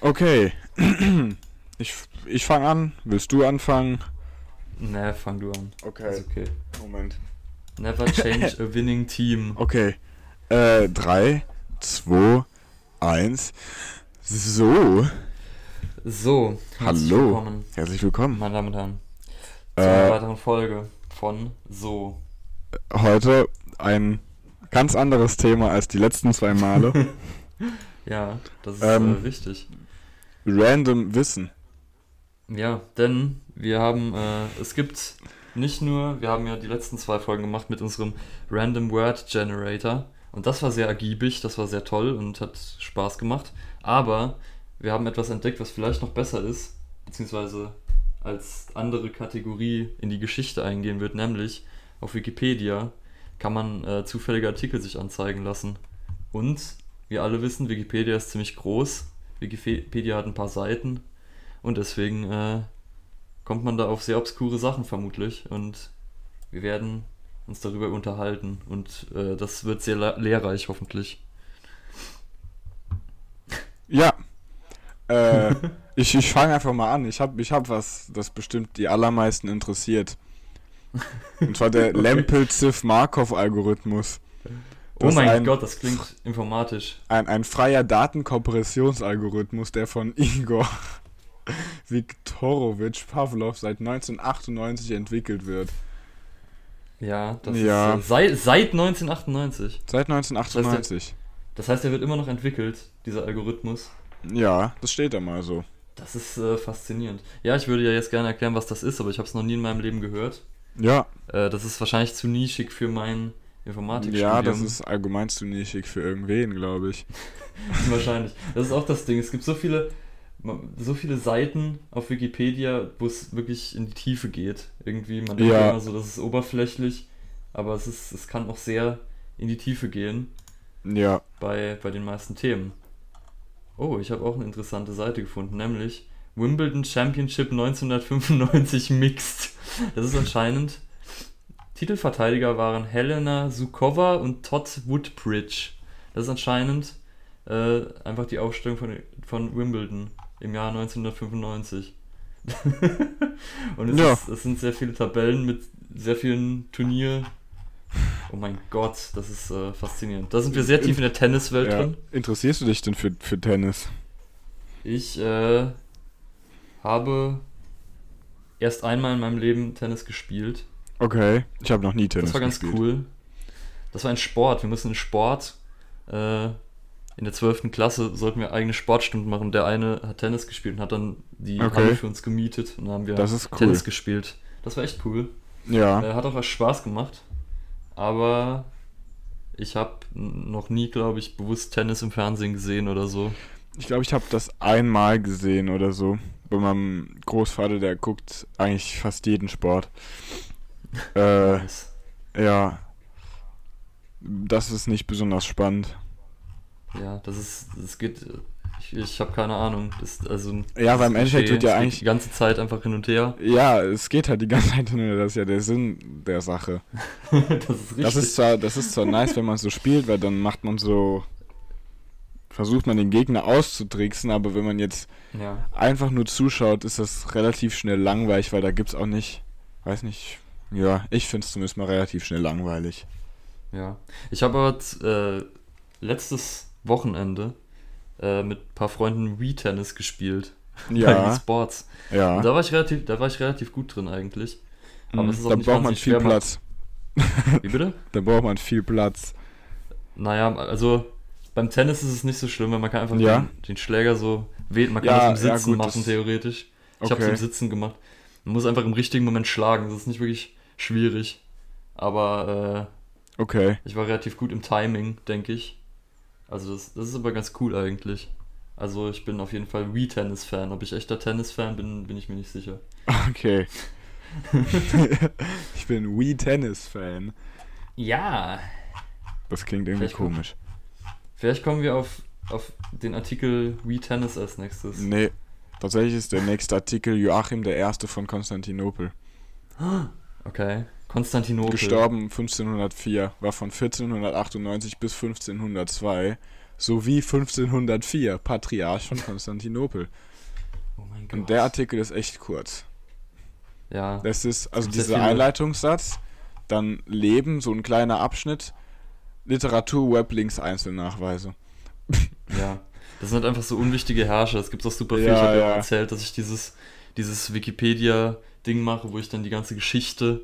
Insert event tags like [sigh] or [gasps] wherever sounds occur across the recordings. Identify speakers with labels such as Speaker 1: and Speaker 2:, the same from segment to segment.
Speaker 1: Okay. [clears throat] Ich, ich fange an. Willst du anfangen?
Speaker 2: Ne, fang du an.
Speaker 1: Okay.
Speaker 2: Ist okay.
Speaker 1: Moment.
Speaker 2: Never change a winning team. [laughs]
Speaker 1: Okay. Äh, 3, 2, 1. So.
Speaker 2: So, herzlich
Speaker 1: Hallo.
Speaker 2: willkommen,
Speaker 1: Herzlich willkommen.
Speaker 2: meine Damen und Herren, zu einer
Speaker 1: Äh,
Speaker 2: weiteren Folge von So.
Speaker 1: heute ein ganz anderes Thema als die letzten zwei Male. [laughs]
Speaker 2: Ja, das ist
Speaker 1: Ähm.
Speaker 2: äh, wichtig.
Speaker 1: Random Wissen.
Speaker 2: Ja, denn wir haben, äh, es gibt nicht nur, wir haben ja die letzten zwei Folgen gemacht mit unserem Random Word Generator und das war sehr ergiebig, das war sehr toll und hat Spaß gemacht, aber wir haben etwas entdeckt, was vielleicht noch besser ist, beziehungsweise als andere Kategorie in die Geschichte eingehen wird, nämlich auf Wikipedia kann man äh, zufällige Artikel sich anzeigen lassen. Und wir alle wissen, Wikipedia ist ziemlich groß. Wikipedia hat ein paar Seiten und deswegen äh, kommt man da auf sehr obskure Sachen vermutlich und wir werden uns darüber unterhalten und äh, das wird sehr le- lehrreich hoffentlich.
Speaker 1: Ja. Äh, [laughs] ich ich fange einfach mal an. Ich habe ich hab was, das bestimmt die allermeisten interessiert. Und zwar der [laughs]
Speaker 2: Okay.
Speaker 1: Lempel-Ziff-Markov-Algorithmus.
Speaker 2: Oh
Speaker 1: Das
Speaker 2: mein
Speaker 1: ein-
Speaker 2: Gott, das klingt informatisch.
Speaker 1: Ein, ein freier Datenkompressionsalgorithmus, der von [laughs] Igor Viktorowitsch Pavlov seit 1998 entwickelt wird.
Speaker 2: Ja, das
Speaker 1: Ja.
Speaker 2: ist äh, seit, seit 1998.
Speaker 1: Seit 1998.
Speaker 2: Das heißt, er wird immer noch entwickelt, dieser Algorithmus.
Speaker 1: Ja, das steht da mal so.
Speaker 2: Das ist äh, faszinierend. Ja, ich würde ja jetzt gerne erklären, was das ist, aber ich habe es noch nie in meinem Leben gehört.
Speaker 1: Ja,
Speaker 2: Äh, das ist wahrscheinlich zu nischig für mein Informatikstudium.
Speaker 1: ja, das ist allgemein zu nischig für irgendwen, glaube ich. [laughs]
Speaker 2: Wahrscheinlich. Das ist auch das Ding. Es gibt so viele, so viele Seiten auf Wikipedia, wo es wirklich in die Tiefe geht. Irgendwie, man denkt
Speaker 1: ja
Speaker 2: immer so, das ist oberflächlich, aber es, ist, es kann auch sehr in die Tiefe gehen
Speaker 1: Ja,
Speaker 2: bei, bei den meisten Themen. Oh, ich habe auch eine interessante Seite gefunden, nämlich Wimbledon Championship 1995 Mixed. Das ist anscheinend. Titelverteidiger waren Helena Sukova und Todd Woodbridge. Das ist anscheinend äh, einfach die Aufstellung von, von Wimbledon im Jahr 1995. [laughs] und es,
Speaker 1: Ja.
Speaker 2: ist, es sind sehr viele Tabellen mit sehr vielen Turnier. Oh mein Gott, das ist äh, faszinierend. Da sind wir sehr tief in der Tenniswelt
Speaker 1: ja.
Speaker 2: drin.
Speaker 1: Interessierst du dich denn für, für Tennis?
Speaker 2: Ich äh, habe erst einmal in meinem Leben Tennis gespielt.
Speaker 1: Okay, ich habe noch nie Tennis
Speaker 2: das war ganz
Speaker 1: gespielt.
Speaker 2: cool. Das war ein Sport. Wir mussten einen Sport. Äh, in der 12. Klasse sollten wir eigene Sportstunden machen. Der eine hat Tennis gespielt und hat dann die
Speaker 1: Okay.
Speaker 2: Halle für uns gemietet. Und dann haben wir
Speaker 1: cool.
Speaker 2: Tennis gespielt. Das war echt cool.
Speaker 1: Ja,
Speaker 2: Äh, hat auch was Spaß gemacht. Aber ich habe noch nie, glaube ich, bewusst Tennis im Fernsehen gesehen oder so.
Speaker 1: ich glaube, ich habe das einmal gesehen oder so. Bei meinem Großvater, der guckt eigentlich fast jeden Sport. Äh,
Speaker 2: Nice.
Speaker 1: ja. Das ist nicht besonders spannend.
Speaker 2: Ja, das ist, das geht, ich, ich habe keine Ahnung. Das, also,
Speaker 1: Ja, weil im Endeffekt wird ja
Speaker 2: es
Speaker 1: eigentlich-
Speaker 2: die ganze Zeit einfach hin und her.
Speaker 1: Ja, es geht halt die ganze Zeit nur, das ist ja der Sinn der Sache. [laughs]
Speaker 2: das ist richtig.
Speaker 1: Das ist zwar, das ist zwar nice, wenn man so spielt, weil dann macht man so, versucht man den Gegner auszutricksen, aber wenn man jetzt
Speaker 2: ja,
Speaker 1: einfach nur zuschaut, ist das relativ schnell langweilig, weil da gibt's auch nicht, weiß nicht, ja, ich finde es zumindest mal relativ schnell langweilig.
Speaker 2: ja. Ich habe aber äh, letztes Wochenende äh, mit ein paar Freunden Wii-Tennis gespielt. Bei [laughs] Wii
Speaker 1: Ja,
Speaker 2: Sports.
Speaker 1: ja.
Speaker 2: Und da war ich relativ, da war ich relativ gut drin eigentlich. aber
Speaker 1: Mhm.
Speaker 2: es ist auch
Speaker 1: da braucht man viel Platz. [laughs]
Speaker 2: Wie bitte?
Speaker 1: Da braucht man viel Platz.
Speaker 2: Naja, also beim Tennis ist es nicht so schlimm, weil man kann einfach
Speaker 1: Ja.
Speaker 2: den, den Schläger so wählen. Man kann
Speaker 1: Ja,
Speaker 2: das im
Speaker 1: ja,
Speaker 2: Sitzen
Speaker 1: gut,
Speaker 2: machen, theoretisch. Ich habe es
Speaker 1: Okay.
Speaker 2: im Sitzen gemacht. Man muss einfach im richtigen Moment schlagen. Das ist nicht wirklich schwierig. Aber
Speaker 1: Okay.
Speaker 2: äh, ich war relativ gut im Timing, denke ich. Also das, das ist aber ganz cool eigentlich. Also ich bin auf jeden Fall Wii-Tennis-Fan. Ob ich echter Tennis-Fan bin, bin ich mir nicht sicher. [laughs]
Speaker 1: Okay. [laughs] ich bin Wii Tennis Fan.
Speaker 2: Ja.
Speaker 1: Das klingt irgendwie
Speaker 2: Vielleicht
Speaker 1: komisch.
Speaker 2: Vielleicht kommen wir auf, auf den Artikel Wii-Tennis als nächstes.
Speaker 1: Nee, tatsächlich ist der nächste Artikel Joachim der Erste von Konstantinopel. [gasps]
Speaker 2: Okay. Konstantinopel.
Speaker 1: Gestorben 1504, war von 1498 bis 1502 sowie 1504, Patriarch von Konstantinopel.
Speaker 2: Oh mein Gott.
Speaker 1: Und der Artikel ist echt kurz.
Speaker 2: ja,
Speaker 1: Das ist, also dieser
Speaker 2: viele.
Speaker 1: Einleitungssatz, dann Leben, so ein kleiner Abschnitt, Literatur, Weblinks, Einzelnachweise. [laughs]
Speaker 2: ja. Das sind halt einfach so unwichtige Herrscher. Es gibt auch super viel.
Speaker 1: Ja,
Speaker 2: ich habe ja erzählt, dass ich dieses, dieses Wikipedia-Ding mache, wo ich dann die ganze Geschichte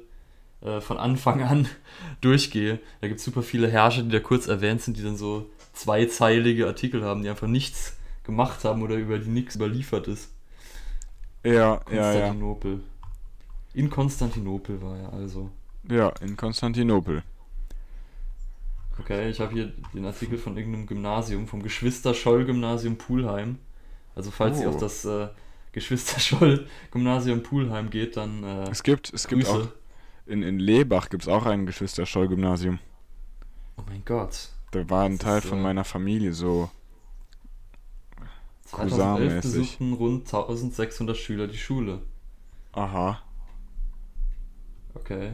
Speaker 2: äh, von Anfang an [laughs] durchgehe. Da gibt es super viele Herrscher, die da kurz erwähnt sind, die dann so zweizeilige Artikel haben, die einfach nichts gemacht haben oder über die nichts überliefert ist.
Speaker 1: Ja, ja, ja.
Speaker 2: Konstantinopel. In Konstantinopel war er also.
Speaker 1: Ja, in Konstantinopel.
Speaker 2: Okay, ich habe hier den Artikel von irgendeinem Gymnasium, vom Geschwister-Scholl-Gymnasium Pulheim. Also falls ihr
Speaker 1: Oh.
Speaker 2: auf das äh, Geschwister-Scholl-Gymnasium Pulheim geht, dann äh,
Speaker 1: Es gibt, es gibt
Speaker 2: Grüße.
Speaker 1: auch, in, in Lebach gibt es auch ein Geschwister-Scholl-Gymnasium.
Speaker 2: Oh mein Gott.
Speaker 1: Da war ein
Speaker 2: Das
Speaker 1: Teil
Speaker 2: ist,
Speaker 1: von
Speaker 2: äh,
Speaker 1: meiner Familie so.
Speaker 2: 2011
Speaker 1: Cousin-mäßig.
Speaker 2: besuchten rund 1600 Schüler die Schule.
Speaker 1: Aha.
Speaker 2: Okay.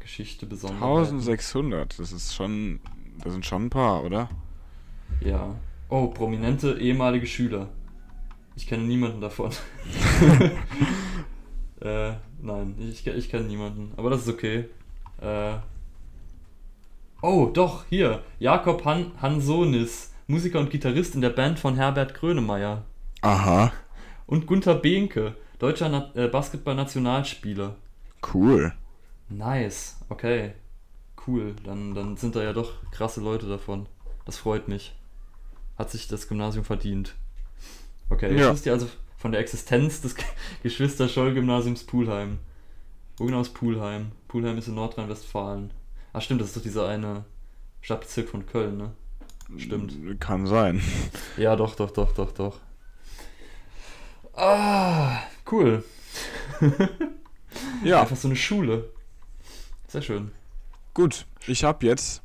Speaker 2: Geschichte besonders.
Speaker 1: 1600, das ist schon, das sind schon ein paar, oder?
Speaker 2: Ja. Oh, prominente ehemalige Schüler. Ich kenne niemanden davon. [laughs] äh, nein, ich, ich kenne niemanden. Aber das ist okay. Äh, oh, doch, hier. Jakob Han Hansonis, Musiker und Gitarrist in der Band von Herbert Grönemeyer.
Speaker 1: Aha,
Speaker 2: Und Gunther Behnke, deutscher Na äh, Basketball-Nationalspieler.
Speaker 1: cool.
Speaker 2: Nice, okay. Cool, dann, dann sind da ja doch krasse Leute davon. Das freut mich. Hat sich das Gymnasium verdient. Okay, jetzt
Speaker 1: Ja.
Speaker 2: wisst ihr also von der Existenz des [laughs] Geschwister-Scholl-Gymnasiums Pulheim. Wo genau ist Pulheim? Pulheim ist in Nordrhein-Westfalen. Ach stimmt, das ist doch dieser eine Stadtbezirk von Köln, ne? Stimmt.
Speaker 1: Kann sein.
Speaker 2: Ja, doch, doch, doch, doch, doch. Ah, cool.
Speaker 1: Ja,
Speaker 2: Einfach so eine Schule. Sehr schön.
Speaker 1: gut. Ich habe jetzt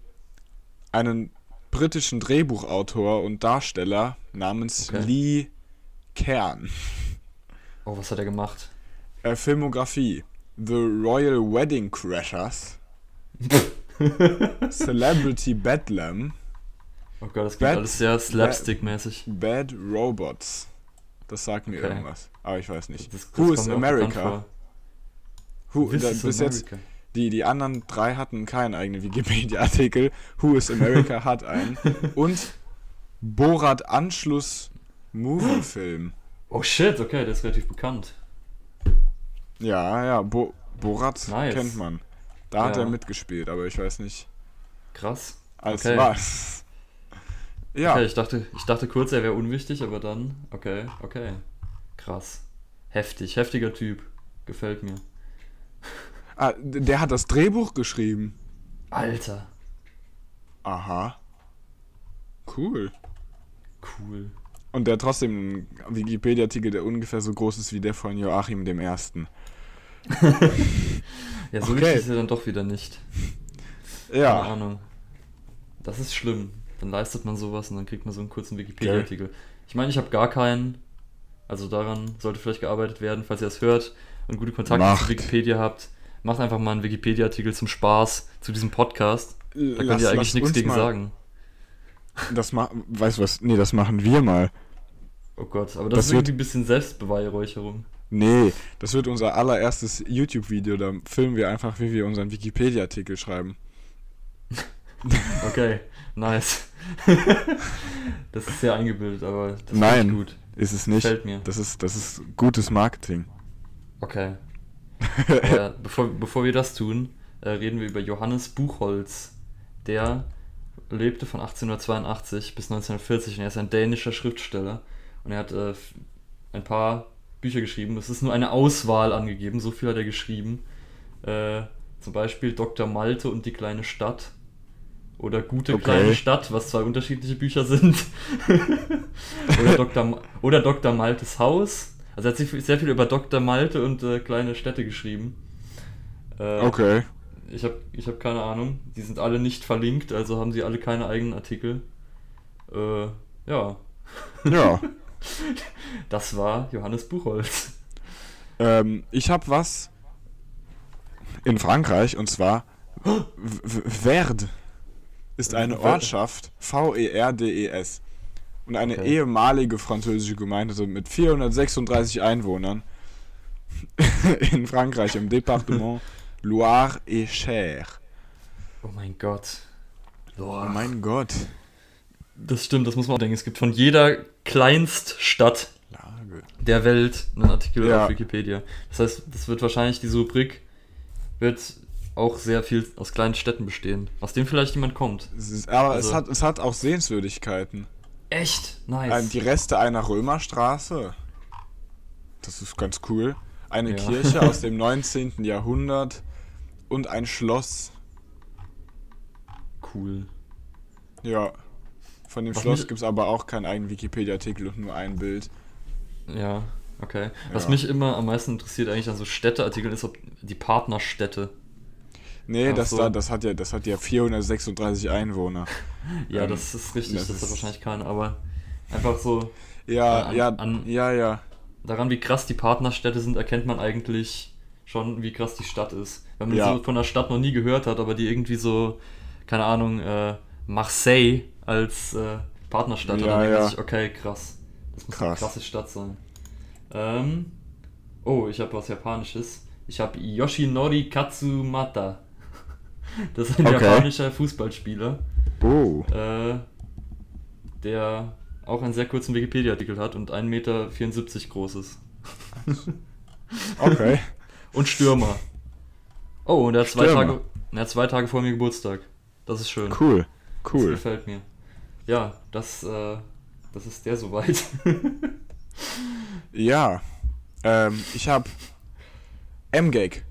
Speaker 1: einen britischen Drehbuchautor und Darsteller namens
Speaker 2: Okay.
Speaker 1: Lee Kern.
Speaker 2: Oh, was hat er gemacht?
Speaker 1: Äh, Filmografie. The Royal Wedding Crashers. [laughs] Celebrity Bedlam.
Speaker 2: Oh Gott, das klingt
Speaker 1: Bad-
Speaker 2: alles sehr slapstick-mäßig.
Speaker 1: Bad Robots. Das sagt mir
Speaker 2: Okay.
Speaker 1: irgendwas. Aber ich weiß nicht.
Speaker 2: Das- das
Speaker 1: Who is America? Who, da,
Speaker 2: is
Speaker 1: bis jetzt,
Speaker 2: America.
Speaker 1: die, die anderen drei hatten keinen eigenen Wikipedia-Artikel. Who is America hat einen. [laughs] Und Borat Anschluss Movie-Film.
Speaker 2: Oh shit, okay, der ist relativ bekannt.
Speaker 1: Ja, ja, Bo Borat
Speaker 2: Nice.
Speaker 1: kennt man. Da hat
Speaker 2: Ja.
Speaker 1: er mitgespielt, aber ich weiß nicht
Speaker 2: Krass.
Speaker 1: als
Speaker 2: Okay.
Speaker 1: was. Ja,
Speaker 2: Okay, ich dachte, ich dachte kurz, er wäre unwichtig, aber dann, okay, okay. Krass. Heftig, heftiger Typ. Gefällt mir. [laughs]
Speaker 1: ah, der hat das Drehbuch geschrieben.
Speaker 2: Alter.
Speaker 1: Aha. Cool.
Speaker 2: Cool.
Speaker 1: Und der trotzdem einen Wikipedia-Artikel, der ungefähr so groß ist wie der von Joachim dem Ersten. [laughs]
Speaker 2: Ja, so
Speaker 1: Okay.
Speaker 2: wichtig ist er dann doch wieder nicht. Keine
Speaker 1: Ja,
Speaker 2: Ahnung. Das ist schlimm. Dann leistet man sowas und dann kriegt man so einen kurzen Wikipedia-Artikel. Ich meine, ich habe gar keinen. Also daran sollte vielleicht gearbeitet werden, falls ihr es hört und gute Kontakte
Speaker 1: Macht.
Speaker 2: zu Wikipedia habt. Macht einfach mal einen Wikipedia-Artikel zum Spaß zu diesem Podcast. Da könnt ihr eigentlich nichts gegen sagen.
Speaker 1: Das ma weißt du was? Nee, das machen wir mal.
Speaker 2: Oh Gott, aber das,
Speaker 1: Das
Speaker 2: ist irgendwie ein bisschen Selbstbeweihräucherung.
Speaker 1: Nee, das wird unser allererstes YouTube-Video. Da filmen wir einfach, wie wir unseren Wikipedia-Artikel schreiben. [laughs]
Speaker 2: Okay, nice. [laughs] das ist sehr eingebildet, aber das
Speaker 1: Nein.
Speaker 2: ich gut.
Speaker 1: Ist es nicht.
Speaker 2: Gefällt mir.
Speaker 1: Das ist, das ist gutes Marketing.
Speaker 2: Okay. [laughs] Aber bevor, bevor wir das tun, äh, reden wir über Johannes Buchholz. Der lebte von 1882 bis 1940 und er ist ein dänischer Schriftsteller. Und er hat äh, ein paar Bücher geschrieben. Es ist nur eine Auswahl angegeben, so viel hat er geschrieben. Äh, zum Beispiel Dr. Malte und die kleine Stadt. Oder Gute
Speaker 1: Okay.
Speaker 2: kleine Stadt, was zwei unterschiedliche Bücher sind. [laughs] oder, Dr. Oder Dr. Maltes Haus. Also er hat sich sehr viel über Dr. Malte und äh, kleine Städte geschrieben. Äh,
Speaker 1: Okay.
Speaker 2: Ich habe ich hab keine Ahnung. Die sind alle nicht verlinkt, also haben sie alle keine eigenen Artikel. Äh, ja,
Speaker 1: Ja. [laughs] [laughs]
Speaker 2: das war Johannes Buchholz.
Speaker 1: ähm, ich habe was in Frankreich und zwar Verde ist eine Ortschaft. V-E-R-D-E-S. und eine
Speaker 2: Okay.
Speaker 1: ehemalige französische Gemeinde mit 436 Einwohnern [laughs] in Frankreich im Departement Loire et Cher.
Speaker 2: Oh mein Gott.
Speaker 1: Oh mein Gott.
Speaker 2: Das stimmt, das muss man auch denken. Es gibt von jeder Kleinststadt
Speaker 1: Lage.
Speaker 2: der Welt einen Artikel
Speaker 1: Ja.
Speaker 2: auf Wikipedia. Das heißt, das wird wahrscheinlich, diese Rubrik wird auch sehr viel aus kleinen Städten bestehen, aus denen vielleicht jemand kommt.
Speaker 1: Aber
Speaker 2: Also-
Speaker 1: es, hat, es hat auch Sehenswürdigkeiten.
Speaker 2: Echt? Nice.
Speaker 1: Die Reste einer Römerstraße. Das ist ganz cool. Eine
Speaker 2: Ja.
Speaker 1: Kirche aus [laughs] dem 19. Jahrhundert und ein Schloss.
Speaker 2: cool.
Speaker 1: Ja. Von dem
Speaker 2: Was
Speaker 1: Schloss gibt es aber auch keinen eigenen Wikipedia-Artikel und nur ein Bild.
Speaker 2: Ja, okay. Was
Speaker 1: Ja.
Speaker 2: mich immer am meisten interessiert eigentlich an so Städteartikeln ist, ob die Partnerstädte.
Speaker 1: Nee,
Speaker 2: Ach
Speaker 1: das, da, das, hat ja, das hat ja 436 Einwohner.
Speaker 2: Ja,
Speaker 1: Ähm,
Speaker 2: das ist richtig,
Speaker 1: das
Speaker 2: das,
Speaker 1: ist-
Speaker 2: hat wahrscheinlich keiner, aber einfach so
Speaker 1: Ja,
Speaker 2: An-
Speaker 1: ja,
Speaker 2: an-
Speaker 1: ja, ja.
Speaker 2: daran, wie krass die Partnerstädte sind, erkennt man eigentlich schon, wie krass die Stadt ist. Wenn man
Speaker 1: Ja.
Speaker 2: so von der Stadt noch nie gehört hat, aber die irgendwie so, keine Ahnung, äh, Marseille als äh, Partnerstadt,
Speaker 1: Ja,
Speaker 2: dann denkt man
Speaker 1: ja.
Speaker 2: sich, okay, krass. Das muss
Speaker 1: Krass.
Speaker 2: eine krasse Stadt sein. Ähm, oh, ich habe was Japanisches. Ich habe Yoshinori Katsumata. [laughs] Das ist ein
Speaker 1: Okay.
Speaker 2: japanischer Fußballspieler,
Speaker 1: Oh.
Speaker 2: äh, der auch einen sehr kurzen Wikipedia-Artikel hat und 1,74 Meter groß ist. [laughs]
Speaker 1: Okay.
Speaker 2: Und Stürmer. Oh, und er hat zwei. Tage, er hat zwei Tage vor mir Geburtstag. Das ist schön.
Speaker 1: Cool.
Speaker 2: Das
Speaker 1: Cool.
Speaker 2: gefällt mir. Ja, das, äh, das ist der soweit.
Speaker 1: Ja. Ähm, ich habe MGEG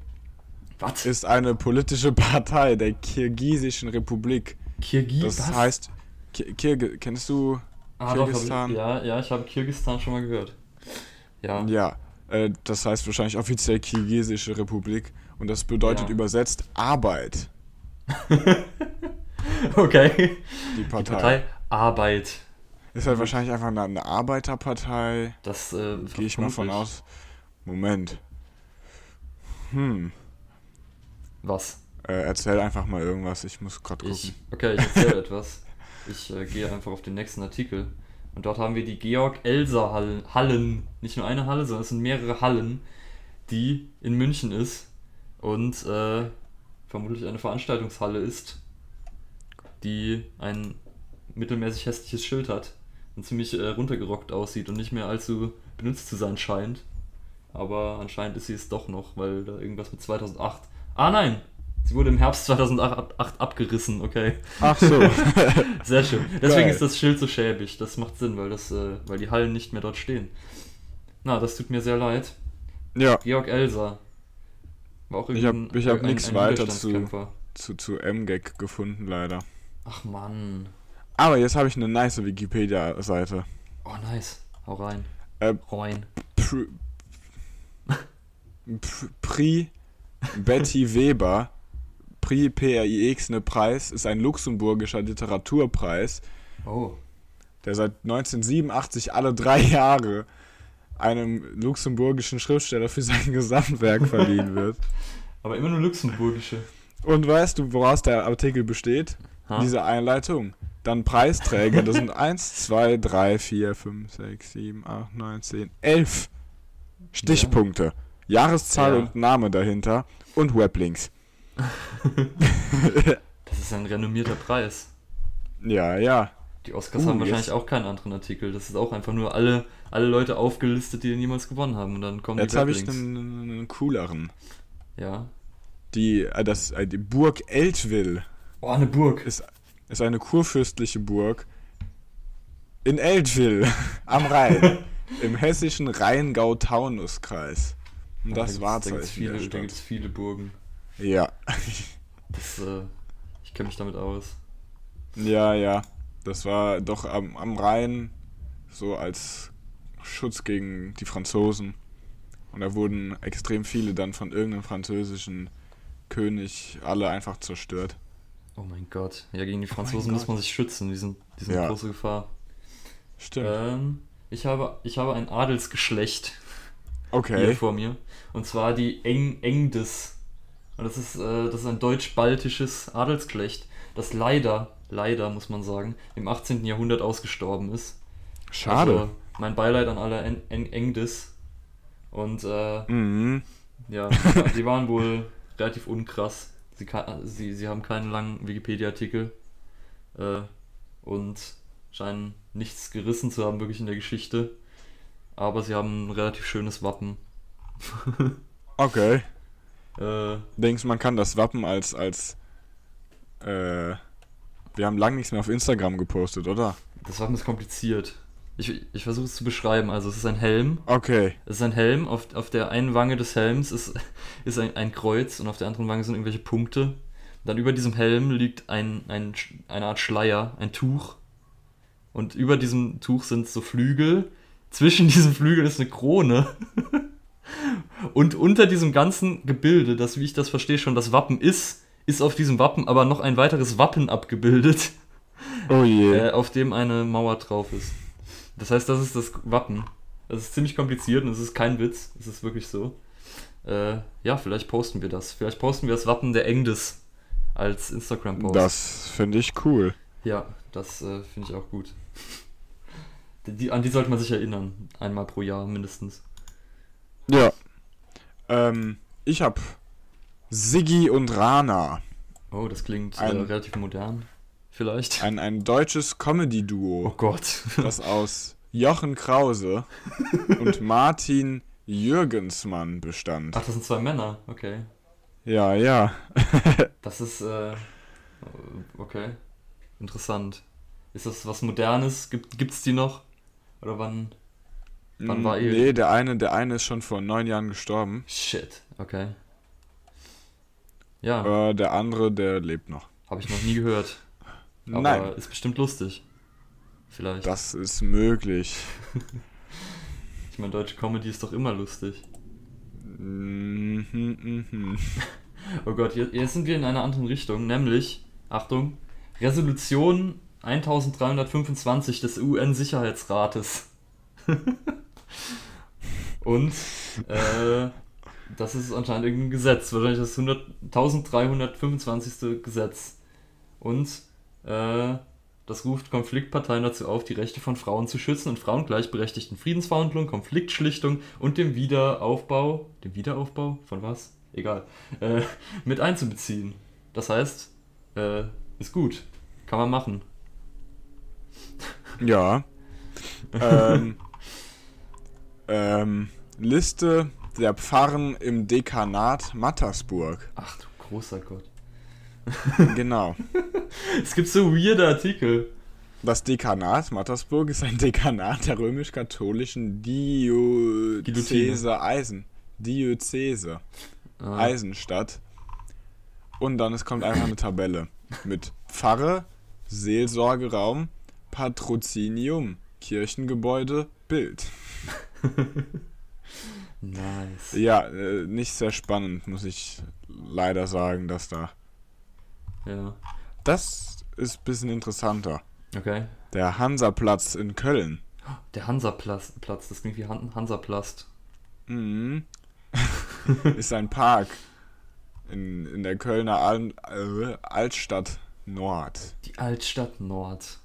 Speaker 2: Was?
Speaker 1: ist eine politische Partei der Kirgisischen Republik.
Speaker 2: Kirgi?
Speaker 1: Das
Speaker 2: was?
Speaker 1: heißt, Ki- Kirge, kennst du?
Speaker 2: ah, doch,
Speaker 1: Kirgisistan.
Speaker 2: ich, ja, ja, ich habe Kirgisistan schon mal gehört. Ja.
Speaker 1: Ja, äh, das heißt wahrscheinlich offiziell Kirgisische Republik und das bedeutet
Speaker 2: Ja.
Speaker 1: übersetzt Arbeit. [laughs] [laughs]
Speaker 2: Okay.
Speaker 1: Die
Speaker 2: Die
Speaker 1: Partei.
Speaker 2: Partei Arbeit.
Speaker 1: Ist halt wahrscheinlich einfach eine, eine Arbeiterpartei.
Speaker 2: Das äh,
Speaker 1: Gehe ich mal von aus. Moment. Hm.
Speaker 2: Was?
Speaker 1: Äh, erzähl einfach mal irgendwas. Ich muss gerade gucken.
Speaker 2: Ich, okay, ich erzähle [laughs] etwas. Ich äh, gehe einfach auf den nächsten Artikel. Und dort haben wir die Georg-Elser-Hallen. Hallen. Nicht nur eine Halle, sondern es sind mehrere Hallen, die in München ist. Und äh, vermutlich eine Veranstaltungshalle ist, die ein mittelmäßig hässliches Schild hat und ziemlich äh, runtergerockt aussieht und nicht mehr allzu benutzt zu sein scheint. Aber anscheinend ist sie es doch noch, weil da irgendwas mit 2008. Ah nein! Sie wurde im Herbst 2008 ab- acht abgerissen, okay.
Speaker 1: Ach so. [laughs]
Speaker 2: Sehr schön. Deswegen
Speaker 1: Geil.
Speaker 2: ist das Schild so schäbig. Das macht Sinn, weil, das, äh, weil die Hallen nicht mehr dort stehen. Na, das tut mir sehr leid.
Speaker 1: ja,
Speaker 2: Georg Elser. War auch
Speaker 1: Ich hab-
Speaker 2: irgendein-
Speaker 1: ich hab
Speaker 2: ein-
Speaker 1: nix
Speaker 2: ein
Speaker 1: weiter zu- zu, zu MGEG gefunden leider.
Speaker 2: Ach Mann.
Speaker 1: Aber jetzt habe ich eine nice Wikipedia-Seite.
Speaker 2: Oh, nice. Hau rein.
Speaker 1: Äh,
Speaker 2: Rein.
Speaker 1: Pr Pr- Prix Betty Weber, Prix PRIX, ne Preis, ist ein luxemburgischer Literaturpreis,
Speaker 2: Oh.
Speaker 1: der seit 1987 alle drei Jahre einem luxemburgischen Schriftsteller für sein Gesamtwerk verliehen wird. [laughs]
Speaker 2: Aber immer nur luxemburgische.
Speaker 1: Und weißt du, woraus der Artikel besteht?
Speaker 2: Ha?
Speaker 1: Diese Einleitung. Dann Preisträger, das sind 1, 2, 3, 4, 5, 6, 7, 8, 9, 10, 11 Stichpunkte. Jahreszahl
Speaker 2: Ja.
Speaker 1: und Name dahinter und Weblinks. [laughs] [laughs]
Speaker 2: Das ist ein renommierter Preis.
Speaker 1: Ja, ja.
Speaker 2: Die Oscars
Speaker 1: Uh,
Speaker 2: haben wahrscheinlich
Speaker 1: jetzt-
Speaker 2: auch keinen anderen Artikel. Das ist auch einfach nur alle, alle Leute aufgelistet, die den jemals gewonnen haben. Und dann kommen
Speaker 1: Jetzt
Speaker 2: die
Speaker 1: habe ich
Speaker 2: Weblinks.
Speaker 1: einen, einen cooleren.
Speaker 2: Ja.
Speaker 1: Die, äh, das, äh, die Burg Eltville
Speaker 2: Oh, eine Burg.
Speaker 1: ist, ist eine kurfürstliche Burg in Eltville [laughs] am Rhein. [laughs] Im hessischen Rheingau-Taunus-Kreis. Und
Speaker 2: Ja,
Speaker 1: das
Speaker 2: da
Speaker 1: war
Speaker 2: da viele, da
Speaker 1: Stadt.
Speaker 2: gibt's viele Burgen.
Speaker 1: Ja.
Speaker 2: Das, äh, ich kenne mich damit aus.
Speaker 1: Ja, ja. Das war doch am, am Rhein so als Schutz gegen die Franzosen. Und da wurden extrem viele dann von irgendeinem französischen König alle einfach zerstört.
Speaker 2: Oh mein Gott. Ja, gegen die Franzosen muss
Speaker 1: Gott.
Speaker 2: man sich schützen. Die sind, die sind
Speaker 1: Ja.
Speaker 2: große Gefahr.
Speaker 1: Stimmt.
Speaker 2: Ähm, ich, habe, ich habe ein Adelsgeschlecht hier
Speaker 1: okay.
Speaker 2: vor mir. Und zwar die Eng Engdes. Und das ist, äh, das ist ein deutsch-baltisches Adelsgeschlecht, das leider, leider muss man sagen, im 18. Jahrhundert ausgestorben ist.
Speaker 1: Schade.
Speaker 2: Also, mein Beileid an alle Eng Eng Engdis. Und äh,
Speaker 1: mhm.
Speaker 2: ja, [laughs] die waren wohl relativ unkrass. Sie, ka- sie, sie haben keinen langen Wikipedia-Artikel äh, und scheinen nichts gerissen zu haben, wirklich in der Geschichte. Aber sie haben ein relativ schönes Wappen. [laughs]
Speaker 1: Okay.
Speaker 2: Äh,
Speaker 1: Denkst du, man kann das Wappen als, als, äh, wir haben lange nichts mehr auf Instagram gepostet, oder?
Speaker 2: das Wappen ist kompliziert. Ich, ich versuche es zu beschreiben. Also es ist ein Helm.
Speaker 1: Okay.
Speaker 2: Es ist ein Helm. Auf, auf der einen Wange des Helms ist, [laughs] ist ein, ein Kreuz und auf der anderen Wange sind irgendwelche Punkte. Dann über diesem Helm liegt ein, ein, eine Art Schleier, ein Tuch. Und über diesem Tuch sind so Flügel. Zwischen [laughs] diesen Flügeln ist eine Krone. [laughs] Und unter diesem ganzen Gebilde, das, wie ich das verstehe, schon das Wappen ist, ist auf diesem Wappen aber noch ein weiteres Wappen abgebildet,
Speaker 1: Oh je.
Speaker 2: äh, auf dem eine Mauer drauf ist. Das heißt, das ist das Wappen. Das ist ziemlich kompliziert und es ist kein Witz. Es ist wirklich so. Äh, ja, vielleicht posten wir das. Vielleicht posten wir das Wappen der Engdes als Instagram-Post.
Speaker 1: das finde ich cool.
Speaker 2: Ja, das äh, finde ich auch gut. Die, an die sollte man sich erinnern. Einmal pro Jahr mindestens.
Speaker 1: Ja. Ähm, ich hab Siggi und Rana.
Speaker 2: Oh, das klingt äh, relativ modern. Vielleicht.
Speaker 1: Ein, ein deutsches Comedy-Duo,
Speaker 2: oh Gott.
Speaker 1: das aus Jochen Krause und Martin Jürgensmann bestand.
Speaker 2: Ach, das sind zwei Männer. Okay.
Speaker 1: Ja, ja. [laughs]
Speaker 2: Das ist, äh, okay. Interessant. Ist das was Modernes? Gibt, gibt's die noch? Oder wann? Wann war ihr?
Speaker 1: Nee, der eine, der eine ist schon vor neun Jahren gestorben.
Speaker 2: Shit, okay. Ja,
Speaker 1: Äh, der andere, der lebt noch.
Speaker 2: habe ich noch nie gehört. Aber
Speaker 1: Nein,
Speaker 2: ist bestimmt lustig. Vielleicht.
Speaker 1: das ist möglich. [laughs]
Speaker 2: Ich meine, deutsche Comedy ist doch immer lustig.
Speaker 1: Mhm, mhm. [laughs]
Speaker 2: Oh Gott, jetzt, jetzt sind wir in einer anderen Richtung, nämlich, Achtung, Resolution 1325 des UN-Sicherheitsrates. [laughs] Und äh, das ist anscheinend irgendein Gesetz, wahrscheinlich das 100 1325. Gesetz. Und äh, das ruft Konfliktparteien dazu auf, die Rechte von Frauen zu schützen und Frauen gleichberechtigten Friedensverhandlungen, Konfliktschlichtung und dem Wiederaufbau, dem Wiederaufbau von was? Egal, äh, mit einzubeziehen. Das heißt, äh, ist gut, kann man machen.
Speaker 1: Ja. [laughs] ähm, ähm, Liste der Pfarren im Dekanat Mattersburg.
Speaker 2: Ach du großer Gott. [laughs]
Speaker 1: Genau.
Speaker 2: Es gibt so weirde Artikel.
Speaker 1: Das Dekanat Mattersburg ist ein Dekanat der römisch-katholischen Diözese Eisen. Diözese
Speaker 2: Ah,
Speaker 1: Eisenstadt. Und dann es kommt einfach eine Tabelle mit Pfarre, Seelsorgeraum, Patrozinium, Kirchengebäude, Bild. [laughs]
Speaker 2: nice.
Speaker 1: Ja, äh, nicht sehr spannend, muss ich leider sagen, dass da.
Speaker 2: Ja,
Speaker 1: Das ist ein bisschen interessanter.
Speaker 2: okay.
Speaker 1: Der Hansaplatz in Köln.
Speaker 2: Der Hansaplatz, Platz, das klingt wie Han Hansaplast.
Speaker 1: Mhm. [laughs] ist ein Park in, in der Kölner Al äh, Altstadt Nord.
Speaker 2: Die Altstadt Nord.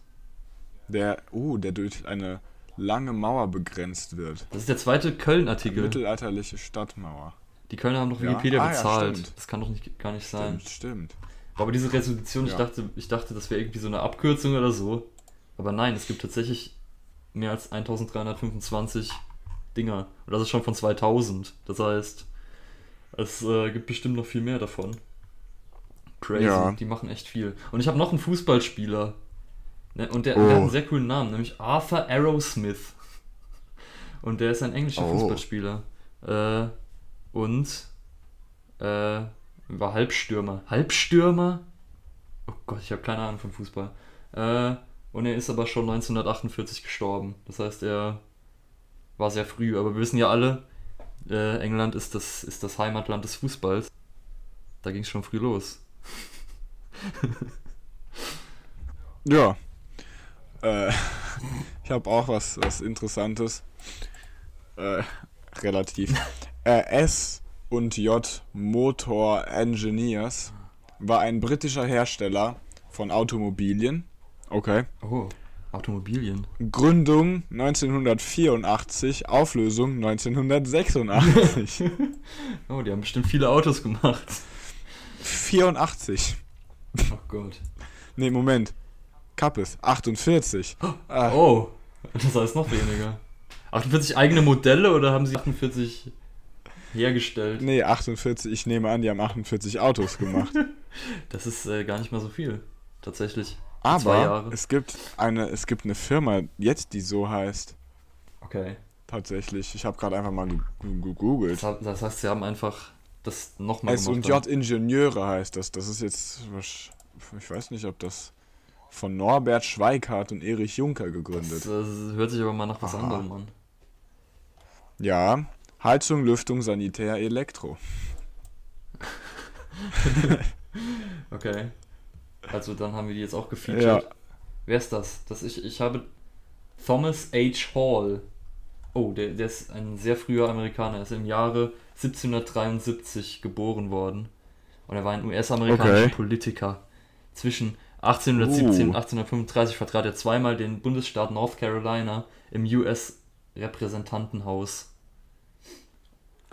Speaker 1: Der, uh, der durch eine lange Mauer begrenzt wird.
Speaker 2: Das ist der zweite Köln-Artikel.
Speaker 1: Mittelalterliche Stadtmauer.
Speaker 2: Die Kölner haben doch
Speaker 1: Ja.
Speaker 2: Wikipedia
Speaker 1: Ah, ja,
Speaker 2: bezahlt.
Speaker 1: stimmt.
Speaker 2: das kann doch nicht, gar nicht sein.
Speaker 1: Stimmt, stimmt.
Speaker 2: Aber diese Resolution, ich,
Speaker 1: Ja.
Speaker 2: dachte, ich dachte, das wäre irgendwie so eine Abkürzung oder so. Aber nein, es gibt tatsächlich mehr als 1325 Dinger. Und das ist schon von 2000. Das heißt, es äh, gibt bestimmt noch viel mehr davon. Crazy,
Speaker 1: Ja.
Speaker 2: die machen echt viel. Und ich habe noch einen Fußballspieler. Ne? Und der,
Speaker 1: Oh.
Speaker 2: der hat einen sehr coolen Namen, nämlich Arthur Arrowsmith. Und der ist ein englischer
Speaker 1: Oh.
Speaker 2: Fußballspieler. Äh, und äh, war Halbstürmer. Halbstürmer? Oh Gott, ich habe keine Ahnung von Fußball. Äh, und er ist aber schon 1948 gestorben. Das heißt, er war sehr früh. Aber wir wissen ja alle, äh, England ist das, ist das Heimatland des Fußballs. Da ging es schon früh los. [laughs]
Speaker 1: Ja. Äh, [laughs] ich habe auch was, was Interessantes. Äh, relativ. Äh, S und J Motor Engineers war ein britischer Hersteller von Automobilien. Okay.
Speaker 2: Oh. Automobilien.
Speaker 1: Gründung 1984, Auflösung 1986. [laughs]
Speaker 2: Oh, die haben bestimmt viele Autos gemacht.
Speaker 1: 84.
Speaker 2: Oh Gott.
Speaker 1: Nee, Moment. Kappes, 48. Ah,
Speaker 2: Oh, das heißt noch weniger. 48 eigene Modelle oder haben sie 48 hergestellt?
Speaker 1: Nee, 48. Ich nehme an, die haben 48 Autos gemacht. [laughs]
Speaker 2: Das ist äh, gar nicht mal so viel. Tatsächlich. Zwei
Speaker 1: Aber
Speaker 2: Jahre.
Speaker 1: es gibt eine, es gibt eine Firma jetzt, die so heißt.
Speaker 2: Okay.
Speaker 1: Tatsächlich. Ich habe gerade einfach mal ge- ge- gegoogelt.
Speaker 2: Das, das heißt, sie haben einfach das nochmal
Speaker 1: S
Speaker 2: gemacht.
Speaker 1: und J Ingenieure heißt das. Das ist jetzt, ich weiß nicht, ob das von Norbert Schweikart und Erich Juncker
Speaker 2: Das,
Speaker 1: gegründet.
Speaker 2: das hört sich aber mal nach was
Speaker 1: Aha.
Speaker 2: anderem an.
Speaker 1: Ja, Heizung, Lüftung, Sanitär, Elektro. [laughs]
Speaker 2: Okay. Also dann haben wir die jetzt auch gefeatured.
Speaker 1: Ja,
Speaker 2: Wer ist das? das ich, ich habe Thomas H. Hall. Oh, der, der ist ein sehr früher Amerikaner. Er ist im Jahre 1773 geboren worden. Und er war ein US-amerikanischer
Speaker 1: Okay.
Speaker 2: Politiker. Zwischen 1817 und
Speaker 1: Uh.
Speaker 2: 1835 vertrat er zweimal den Bundesstaat North Carolina im US-Repräsentantenhaus.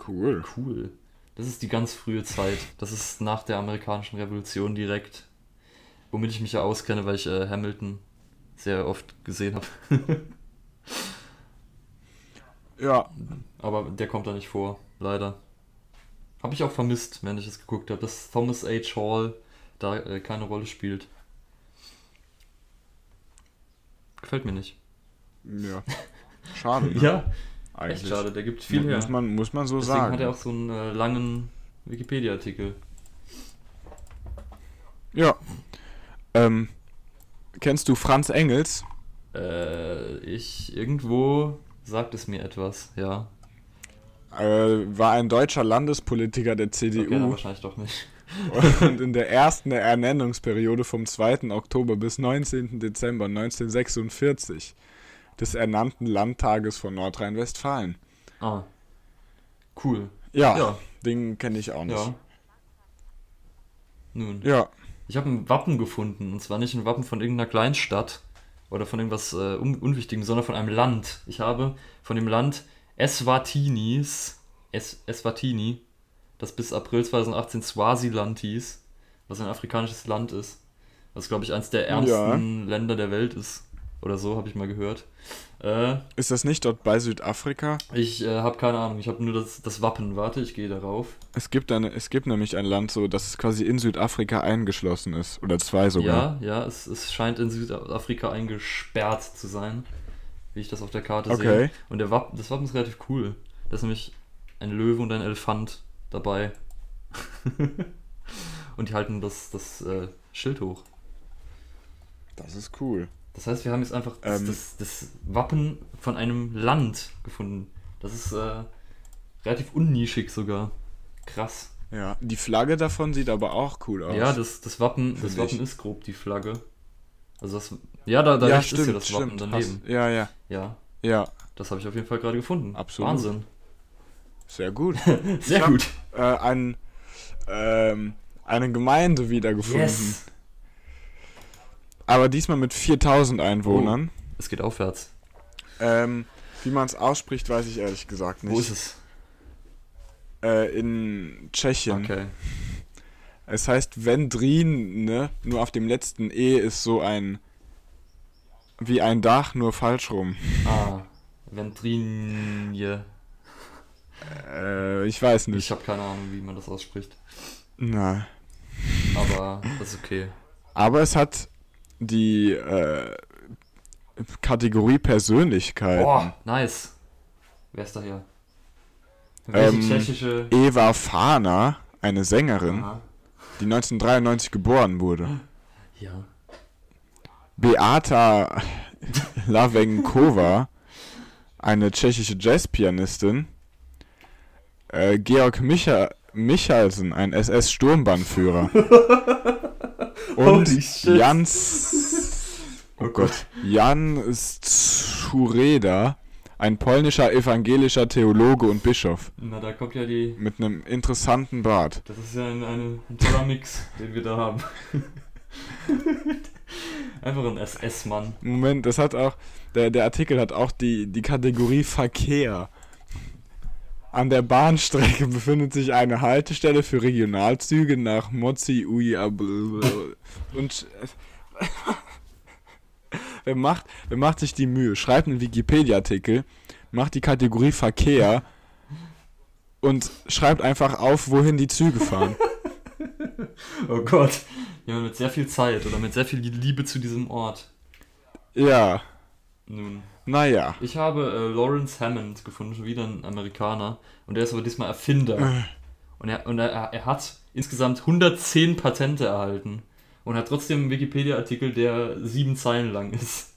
Speaker 1: Cool.
Speaker 2: Cool. Das ist die ganz frühe Zeit. Das ist nach der amerikanischen Revolution direkt. Womit ich mich ja auskenne, weil ich äh, Hamilton sehr oft gesehen habe. [laughs]
Speaker 1: Ja,
Speaker 2: Aber der kommt da nicht vor, leider. Habe ich auch vermisst, wenn ich es geguckt habe, dass Thomas H. Hall da äh, keine Rolle spielt. Gefällt mir nicht.
Speaker 1: ja. [laughs] Schade, ne?
Speaker 2: Ja,
Speaker 1: eigentlich.
Speaker 2: echt schade. Der gibt viel
Speaker 1: Mu-
Speaker 2: her.
Speaker 1: Muss man, muss man so
Speaker 2: Deswegen
Speaker 1: sagen.
Speaker 2: hat er auch so einen äh, langen Wikipedia-Artikel.
Speaker 1: Ja. Ähm, kennst du Franz Engels?
Speaker 2: Äh, ich irgendwo sagt es mir etwas, ja.
Speaker 1: Äh, war ein deutscher Landespolitiker der
Speaker 2: Okay,
Speaker 1: CDU
Speaker 2: wahrscheinlich doch nicht. [laughs]
Speaker 1: und in der ersten Ernennungsperiode vom 2. Oktober bis 19. Dezember 1946 des ernannten Landtages von Nordrhein-Westfalen.
Speaker 2: Ah. Cool.
Speaker 1: Ja,
Speaker 2: Ja,
Speaker 1: den kenne ich auch nicht.
Speaker 2: ja. Nun.
Speaker 1: Ja,
Speaker 2: Ich habe ein Wappen gefunden. Und zwar nicht ein Wappen von irgendeiner Kleinstadt oder von irgendwas äh, un Unwichtigem, sondern von einem Land. Ich habe von dem Land Eswatinis, es Eswatini, das bis April 2018 Swasiland hieß, was ein afrikanisches Land ist. Was, glaube ich, eins der ärmsten Länder der Welt ist. Oder so, habe ich mal gehört. Äh,
Speaker 1: ist das nicht dort bei Südafrika?
Speaker 2: ich äh, habe keine Ahnung. Ich habe nur das, das Wappen. Warte, ich gehe darauf.
Speaker 1: Es gibt, eine, es gibt nämlich ein Land so, das quasi in Südafrika eingeschlossen ist. Oder zwei sogar.
Speaker 2: Ja, ja, es, es scheint in Südafrika eingesperrt zu sein, wie ich das auf der Karte
Speaker 1: Okay.
Speaker 2: sehe. Und der Wappen, das Wappen ist relativ cool. Da ist nämlich ein Löwe und ein Elefant dabei. [laughs] und die halten das, das äh, Schild hoch.
Speaker 1: Das ist cool.
Speaker 2: Das heißt, wir haben jetzt einfach das,
Speaker 1: Ähm.
Speaker 2: das, das Wappen von einem Land gefunden. Das ist äh, relativ unnischig sogar. Krass.
Speaker 1: Ja, die Flagge davon sieht aber auch cool aus.
Speaker 2: Ja, das, das Wappen, das Wappen
Speaker 1: ich.
Speaker 2: ist grob die Flagge. Also das, ja, da, da
Speaker 1: ja,
Speaker 2: rechts ist ja das Wappen
Speaker 1: stimmt.
Speaker 2: daneben.
Speaker 1: Hast- Ja, ja,
Speaker 2: Ja,
Speaker 1: ja.
Speaker 2: das habe ich auf jeden Fall gerade gefunden.
Speaker 1: Absolut.
Speaker 2: Wahnsinn.
Speaker 1: Sehr gut. [laughs]
Speaker 2: Sehr
Speaker 1: hab-
Speaker 2: gut.
Speaker 1: äh, ein, ähm, eine Gemeinde wiedergefunden.
Speaker 2: Yes.
Speaker 1: Aber diesmal mit 4000 Einwohnern.
Speaker 2: Es geht aufwärts.
Speaker 1: Ähm, wie man es ausspricht, weiß ich ehrlich gesagt nicht.
Speaker 2: Wo ist es?
Speaker 1: Äh, in Tschechien.
Speaker 2: Okay.
Speaker 1: Es heißt Vendrin, ne? Nur auf dem letzten E ist so ein. Wie ein Dach, nur falsch rum.
Speaker 2: Ah, Ventrinje.
Speaker 1: Äh, ich weiß
Speaker 2: Ich
Speaker 1: nicht.
Speaker 2: habe keine Ahnung, wie man das ausspricht.
Speaker 1: Na.
Speaker 2: Aber das ist okay.
Speaker 1: Aber es hat die äh, Kategorie Persönlichkeit.
Speaker 2: Boah, nice. Wer ist da hier? Welche
Speaker 1: Ähm,
Speaker 2: tschechische...
Speaker 1: Eva Fahner, eine Sängerin,
Speaker 2: Aha.
Speaker 1: die 1993 geboren wurde. [gasps]
Speaker 2: Ja.
Speaker 1: Beata [laughs] Lavenkova, eine tschechische Jazzpianistin. Äh, Georg Micha Michalsen, ein SS-Sturmbannführer. [laughs] Und
Speaker 2: Holy.
Speaker 1: Jans. Oh
Speaker 2: Oh
Speaker 1: Gott. Jan Zureda, ein polnischer evangelischer Theologe und Bischof.
Speaker 2: Na, da kommt ja die...
Speaker 1: Mit einem interessanten Bart.
Speaker 2: Das ist ja ein, eine, ein toller Mix, den wir da haben. [laughs] Einfach ein SS-Mann.
Speaker 1: Moment, das hat auch, der, der Artikel hat auch die, die Kategorie Verkehr. An der Bahnstrecke [laughs] befindet sich eine Haltestelle für Regionalzüge nach Mozi Uya [laughs] und [laughs] wer macht, wer macht sich die Mühe? Schreibt einen Wikipedia-Artikel, macht die Kategorie Verkehr und schreibt einfach auf, wohin die Züge fahren.
Speaker 2: Oh Gott. Jemand mit sehr viel Zeit oder mit sehr viel Liebe zu diesem Ort.
Speaker 1: Ja,
Speaker 2: Nun.
Speaker 1: Naja.
Speaker 2: Ich habe äh, Lawrence Hammond gefunden, schon wieder ein Amerikaner. Und der ist aber diesmal Erfinder. Und er, und er, er hat insgesamt 110 Patente erhalten. Und hat trotzdem einen Wikipedia-Artikel, der sieben Zeilen lang ist.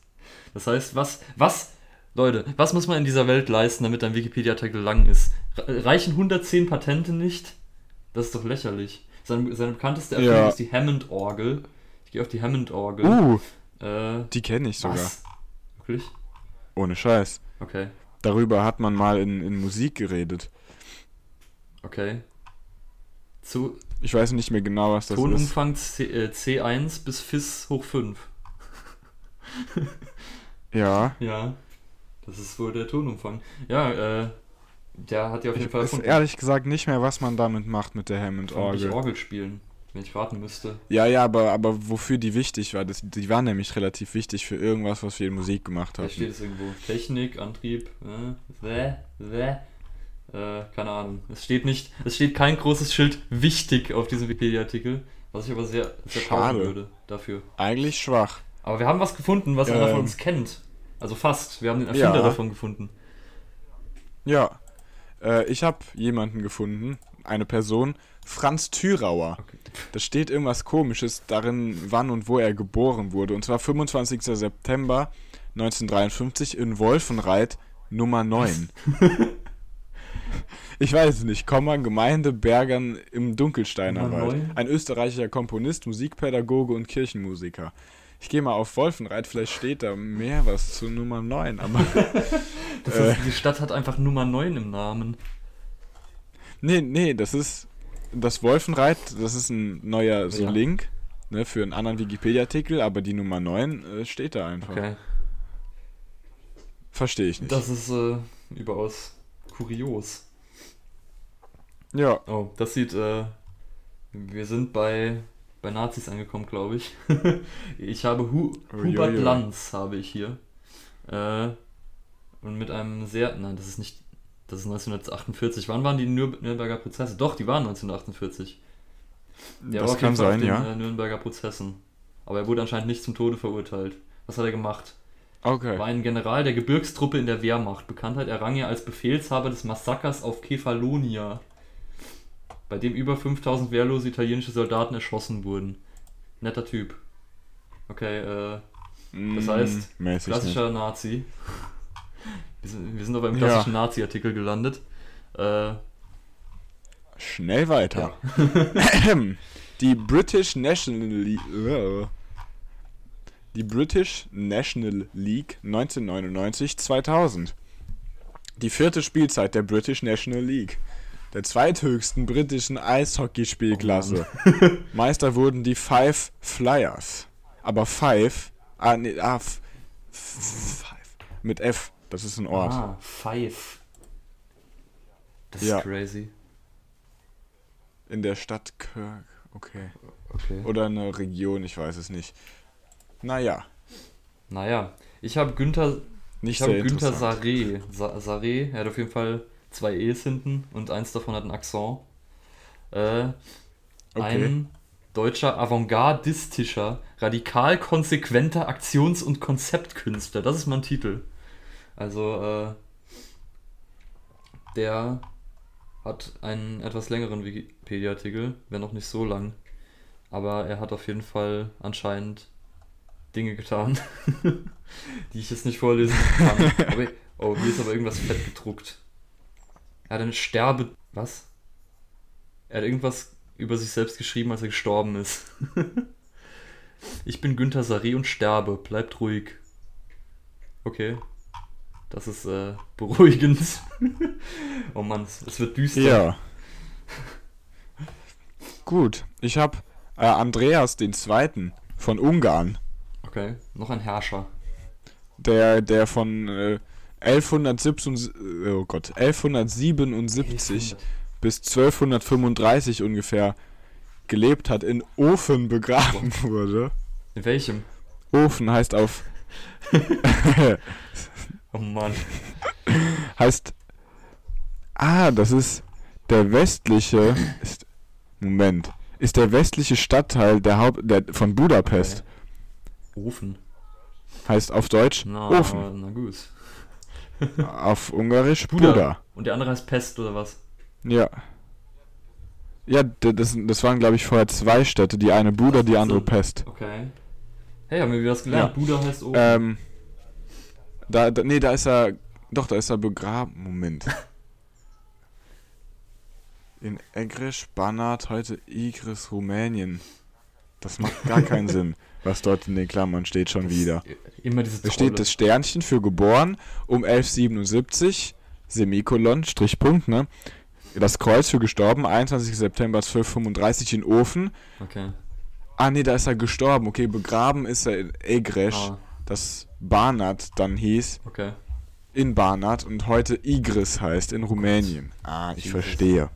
Speaker 2: Das heißt, was, was, Leute, was muss man in dieser Welt leisten, damit ein Wikipedia-Artikel lang ist? Re- Reichen 110 Patente nicht? Das ist doch lächerlich. Seine, seine bekannteste Erfindung
Speaker 1: Ja.
Speaker 2: ist die Hammond-Orgel. Ich gehe auf die Hammond-Orgel.
Speaker 1: Uh,
Speaker 2: Äh,
Speaker 1: die kenne ich sogar.
Speaker 2: was? Wirklich?
Speaker 1: Ohne Scheiß.
Speaker 2: Okay,
Speaker 1: Darüber hat man mal in, in Musik geredet.
Speaker 2: okay. Zu,
Speaker 1: Ich weiß nicht mehr genau, was das ist.
Speaker 2: Tonumfang C, äh, C1 bis FIS hoch 5. [laughs]
Speaker 1: Ja.
Speaker 2: Ja, das ist wohl der Tonumfang. Ja, äh, der hat ja auf
Speaker 1: Ich
Speaker 2: jeden Fall
Speaker 1: weiß
Speaker 2: erfunden.
Speaker 1: ehrlich gesagt nicht mehr, was man damit macht mit der Hammond-Orgel.
Speaker 2: Orgel spielen, wenn ich raten müsste.
Speaker 1: Ja, ja, aber, aber wofür die wichtig war, das, die war nämlich relativ wichtig für irgendwas, was wir in Musik gemacht
Speaker 2: Da
Speaker 1: haben.
Speaker 2: steht es irgendwo. Technik, Antrieb, äh, bäh. Äh, keine Ahnung. Es steht nicht, es steht kein großes Schild wichtig auf diesem Wikipedia-Artikel, was ich aber sehr, sehr
Speaker 1: Schade.
Speaker 2: würde dafür.
Speaker 1: Eigentlich schwach.
Speaker 2: Aber wir haben was gefunden, was einer von
Speaker 1: Ähm.
Speaker 2: uns kennt. Also fast. Wir haben den Erfinder
Speaker 1: Ja.
Speaker 2: davon gefunden.
Speaker 1: Ja. Äh, ich habe jemanden gefunden, eine Person, Franz Thürauer.
Speaker 2: Okay.
Speaker 1: Da steht irgendwas komisches darin, wann und wo er geboren wurde. Und zwar 25. September 1953 in Wolfenreit Nummer 9. [laughs] ich weiß es nicht. Komma, Gemeinde Bergern im Dunkelsteiner Wald. Ein österreichischer Komponist, Musikpädagoge und Kirchenmusiker. Ich gehe mal auf Wolfenreit, vielleicht steht da mehr was zu Nummer 9, aber [laughs]
Speaker 2: Das
Speaker 1: Äh.
Speaker 2: ist, die Stadt hat einfach Nummer 9 im Namen.
Speaker 1: Nee, nee, das ist das Wolfenreit, das ist ein neuer so
Speaker 2: Ja.
Speaker 1: Link ne, für einen anderen Wikipedia-Artikel, aber die Nummer 9 äh, steht da einfach.
Speaker 2: Okay.
Speaker 1: Verstehe ich nicht.
Speaker 2: Das ist äh, überaus kurios.
Speaker 1: ja,
Speaker 2: Oh, das sieht, äh, wir sind bei, bei Nazis angekommen, glaube ich. [laughs] ich habe Hu. Hubert Lanz, habe ich hier. Äh, und mit einem sehr, nein, das ist nicht, das ist 1948. Wann waren die Nür Nürnberger Prozesse? Doch, die waren 1948. Der war
Speaker 1: das kann sein,
Speaker 2: den,
Speaker 1: ja.
Speaker 2: Äh, Nürnberger Prozessen. Aber er wurde anscheinend nicht zum Tode verurteilt. Was hat er gemacht?
Speaker 1: Okay.
Speaker 2: War ein General der Gebirgstruppe in der Wehrmacht. Bekanntheit errang er als Befehlshaber des Massakers auf Kefalonia, bei dem über 5000 wehrlose italienische Soldaten erschossen wurden. Netter Typ. Okay, äh, das heißt,
Speaker 1: Mm, mäßig nicht.
Speaker 2: klassischer Nazi. Wir sind, wir sind aber im
Speaker 1: Ja.
Speaker 2: klassischen Nazi-Artikel gelandet. Äh,
Speaker 1: Schnell weiter. [laughs] Die British National League. Die British National League 1999-2000. Die vierte Spielzeit der British National League. Der zweithöchsten britischen Eishockeyspielklasse. [laughs] Meister wurden die Five Flyers. Aber Five. Ah, nee, ah, Five. Mit F. Das ist ein Ort.
Speaker 2: ah, Five. Das
Speaker 1: Ja.
Speaker 2: ist crazy.
Speaker 1: In der Stadt Kirk. Okay.
Speaker 2: Okay.
Speaker 1: Oder eine Region, ich weiß es nicht. Naja,
Speaker 2: Naja, ich habe Günther
Speaker 1: nicht
Speaker 2: Ich habe Günther. Saré. Sa Saré, er hat auf jeden Fall zwei E's hinten und eins davon hat einen Akzent. Äh,
Speaker 1: Okay.
Speaker 2: Ein deutscher avantgardistischer, radikal konsequenter Aktions- und Konzeptkünstler. Das ist mein Titel. Also, äh, der hat einen etwas längeren Wikipedia-Artikel, wenn auch nicht so lang. Aber er hat auf jeden Fall anscheinend Dinge getan, [laughs] die ich jetzt nicht vorlesen kann. [laughs] Aber, oh, hier ist aber irgendwas fett gedruckt. Er hat eine Sterbe... Was? Er hat irgendwas über sich selbst geschrieben, als er gestorben ist. [laughs] ich bin Günther Saré und sterbe. Bleibt ruhig. Okay. Das ist äh, beruhigend. [laughs] oh Mann, es es wird düster.
Speaker 1: Ja. Gut, ich habe äh, Andreas den Zweiten von Ungarn.
Speaker 2: Okay, noch ein Herrscher.
Speaker 1: Der, der von äh, 1177, oh Gott, 1177 bis 1235 ungefähr gelebt hat, in Ofen begraben wurde.
Speaker 2: In welchem?
Speaker 1: Ofen heißt auf. [laughs]
Speaker 2: oh Mann.
Speaker 1: Heißt. Ah, das ist der westliche. Ist, Moment. Ist der westliche Stadtteil der Haupt, der, von Budapest.
Speaker 2: Okay. Ofen.
Speaker 1: Heißt auf Deutsch
Speaker 2: na,
Speaker 1: Ofen.
Speaker 2: Na gut.
Speaker 1: auf Ungarisch Buda. Buda.
Speaker 2: Und der andere heißt Pest oder was?
Speaker 1: Ja. Ja, das, das waren, glaube ich, vorher zwei Städte. Die eine Buda, die andere Pest.
Speaker 2: Okay. Hey, haben wir wieder was gelernt. Ja. Buda heißt
Speaker 1: oben. Ähm, da, da, nee, da ist er, doch, da ist er begraben. Moment. In Egrisch, Banat, heute Igris, Rumänien. Das macht gar keinen [laughs] Sinn, was dort in den Klammern steht schon das wieder.
Speaker 2: Immer diese
Speaker 1: Da steht das Sternchen für geboren um 1177, Semikolon, Strichpunkt, ne? Das Kreuz für gestorben, 21. September 1235 in Ofen.
Speaker 2: Okay.
Speaker 1: Ah, nee, da ist er gestorben. Okay, begraben ist er in Egresch, ah. Das Banat dann hieß.
Speaker 2: Okay.
Speaker 1: In Banat und heute Igris heißt, in Rumänien. Ah, ich Igris. verstehe.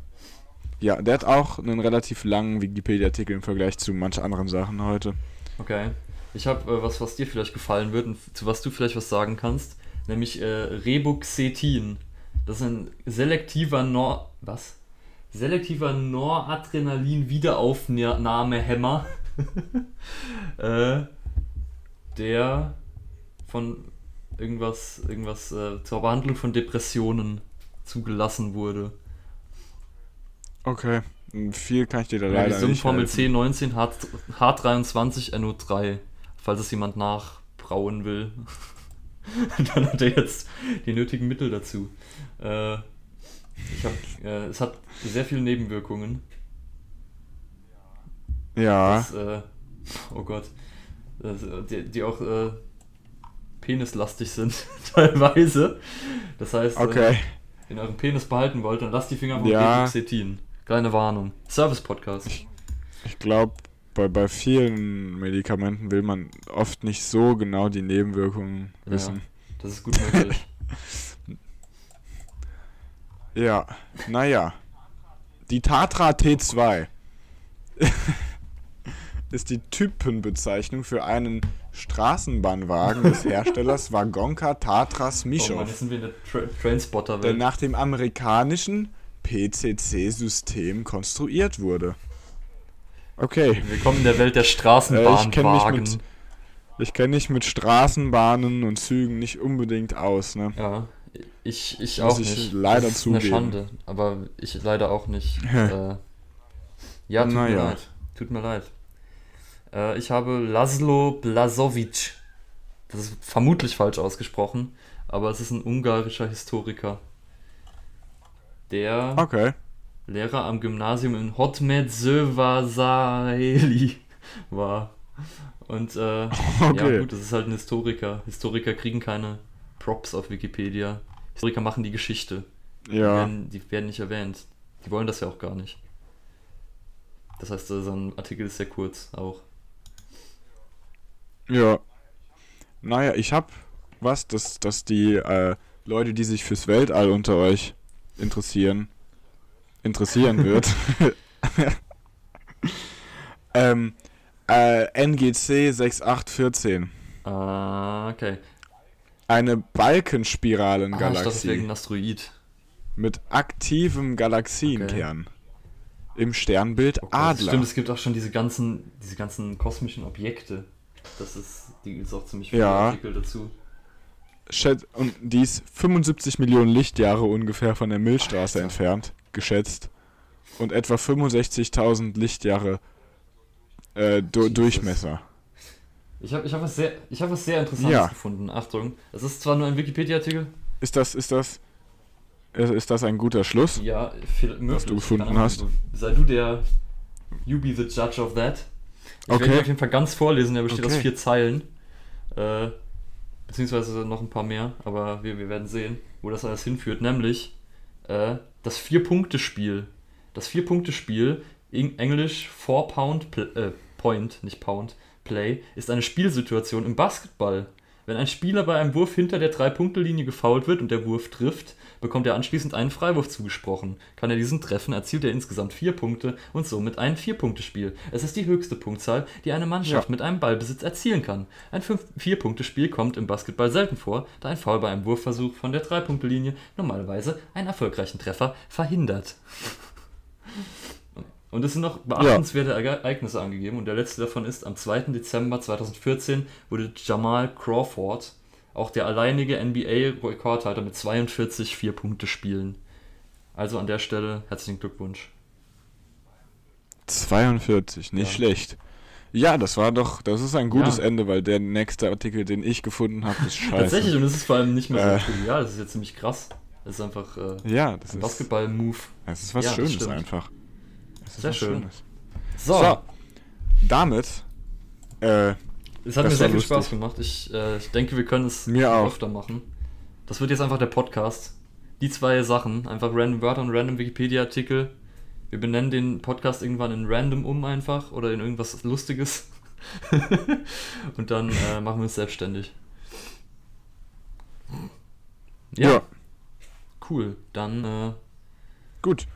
Speaker 1: Ja, der hat auch einen relativ langen Wikipedia-Artikel im Vergleich zu manch anderen Sachen heute.
Speaker 2: Okay. Ich habe äh, was, was dir vielleicht gefallen wird und zu was du vielleicht was sagen kannst, nämlich äh, Rebuxetin. Das ist ein selektiver Nor... Was? Selektiver Noradrenalin-Wiederaufnahmehemmer, [laughs] äh, der von irgendwas, irgendwas äh, zur Behandlung von Depressionen zugelassen wurde.
Speaker 1: Okay, viel kann ich dir da ja, leider
Speaker 2: nicht Formel C19 H, H23 NO3, falls es jemand nachbrauen will. [laughs] Dann hat er jetzt die nötigen Mittel dazu. Äh, ich hab, äh, es hat sehr viele Nebenwirkungen.
Speaker 1: Ja.
Speaker 2: Das, äh, oh Gott. Das, die, die, auch äh, penislastig sind, [laughs] teilweise. Das heißt,
Speaker 1: okay.
Speaker 2: wenn ihr euren Penis behalten wollt, dann lasst die Finger von ja. Deoxetin. Kleine Warnung. Service-Podcast.
Speaker 1: Ich, ich glaube, bei, bei vielen Medikamenten will man oft nicht so genau die Nebenwirkungen wissen. Ja,
Speaker 2: das ist gut möglich. [laughs]
Speaker 1: ja, naja. Die Tatra T2 [laughs] ist die Typenbezeichnung für einen Straßenbahnwagen des [laughs] Herstellers Wagonka Tatras Mischow. Oh Mann,
Speaker 2: sind wir in der Tra Trainspotter.
Speaker 1: Der nach dem amerikanischen PCC-System konstruiert wurde. Okay.
Speaker 2: Willkommen in der Welt der Straßenbahnwagen.
Speaker 1: Äh, ich kenne mich mit Straßenbahnen und Zügen nicht unbedingt aus, ne?
Speaker 2: Ja, ich, ich auch ich
Speaker 1: nicht. leider
Speaker 2: das ist zugeben. eine Schande, aber ich leider auch nicht. äh, ja, tut Na mir ja. leid. Tut mir leid. Äh, ich habe Laszlo Blazovic. Das ist vermutlich falsch ausgesprochen, aber es ist ein ungarischer Historiker der
Speaker 1: okay.
Speaker 2: Lehrer am Gymnasium in Hotmed Sövasaeli [laughs] war. Und äh, okay. ja gut, das ist halt ein Historiker. Historiker kriegen keine Props auf Wikipedia. Historiker machen die Geschichte.
Speaker 1: Ja.
Speaker 2: Die werden, die werden nicht erwähnt. Die wollen das ja auch gar nicht. Das heißt, äh, so ein Artikel ist sehr kurz auch.
Speaker 1: Ja. Naja, ich hab was, dass, dass die äh, Leute, die sich fürs Weltall unter euch interessieren, interessieren wird. [laughs] ähm, äh, NGC 6814.
Speaker 2: Ah, okay.
Speaker 1: Eine Balkenspiralengalaxie. Ah,
Speaker 2: das wegen Asteroid.
Speaker 1: Mit aktivem Galaxienkern. Okay. Im Sternbild oh Adler.
Speaker 2: Stimmt, es gibt auch schon diese ganzen, diese ganzen kosmischen Objekte. Das ist, die ist auch ziemlich viele ja. Artikel dazu
Speaker 1: und die ist 75 Millionen Lichtjahre ungefähr von der Milchstraße Alter. entfernt, geschätzt. Und etwa 65.000 Lichtjahre äh, du Durchmesser.
Speaker 2: Ich habe ich hab was, sehr, hab was sehr Interessantes ja. gefunden. Achtung, es ist zwar nur ein Wikipedia-Artikel.
Speaker 1: Ist das, ist das, ist das ein guter Schluss?
Speaker 2: Ja, viel,
Speaker 1: Was du gefunden hast.
Speaker 2: Sei du der, you be the judge of that. Ich okay. werde auf jeden Fall ganz vorlesen, der besteht okay. aus vier Zeilen. Äh, beziehungsweise noch ein paar mehr, aber wir, wir werden sehen, wo das alles hinführt, nämlich äh, das Vier-Punkte-Spiel. Das Vier-Punkte-Spiel, Englisch Four Pound, äh, Point, nicht Pound, Play ist eine Spielsituation im Basketball. Wenn ein Spieler bei einem Wurf hinter der Drei-Punkte-Linie gefoult wird und der Wurf trifft, bekommt er anschließend einen Freiwurf zugesprochen. Kann er diesen treffen, erzielt er insgesamt vier Punkte und somit ein Vier-Punkte-Spiel. Es ist die höchste Punktzahl, die eine Mannschaft
Speaker 1: Ja.
Speaker 2: mit einem Ballbesitz erzielen kann. Ein Vier-Punkte-Spiel kommt im Basketball selten vor, da ein Foul bei einem Wurfversuch von der Drei-Punkte-Linie normalerweise einen erfolgreichen Treffer verhindert. Und es sind noch beachtenswerte Ereignisse angegeben und der letzte davon ist, am 2. Dezember 2014 wurde Jamal Crawford auch der alleinige NBA-Rekordhalter mit 42 Vier-Punkte-Spielen. Also an der Stelle herzlichen Glückwunsch.
Speaker 1: 42, nicht
Speaker 2: Ja.
Speaker 1: schlecht. Ja, das war doch, das ist ein gutes
Speaker 2: Ja.
Speaker 1: Ende, weil der nächste Artikel, den ich gefunden habe, ist scheiße.
Speaker 2: Tatsächlich, und es ist vor allem nicht mehr
Speaker 1: Äh.
Speaker 2: so trivial, das ist ja ziemlich krass. Es ist einfach äh,
Speaker 1: Ja, das
Speaker 2: ein Basketball-Move.
Speaker 1: das ist was Schönes
Speaker 2: stimmt.
Speaker 1: einfach. Das ist
Speaker 2: Sehr schön.
Speaker 1: Schönes.
Speaker 2: So,
Speaker 1: So, damit, äh,
Speaker 2: es hat
Speaker 1: das
Speaker 2: mir sehr viel
Speaker 1: lustig.
Speaker 2: Spaß gemacht. Ich, äh, ich denke, wir können es
Speaker 1: Mir auch.
Speaker 2: öfter machen. Das wird jetzt einfach der Podcast. Die zwei Sachen, einfach random Wörter und random Wikipedia-Artikel. Wir benennen den Podcast irgendwann in random um einfach oder in irgendwas Lustiges. [laughs] und dann äh, machen wir uns selbstständig. Ja,
Speaker 1: ja.
Speaker 2: cool. Dann äh,
Speaker 1: gut.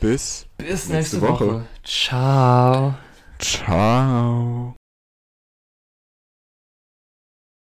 Speaker 1: Bis
Speaker 2: bis
Speaker 1: Nächste
Speaker 2: nächste Woche.
Speaker 1: Woche.
Speaker 2: Ciao.
Speaker 1: ciao.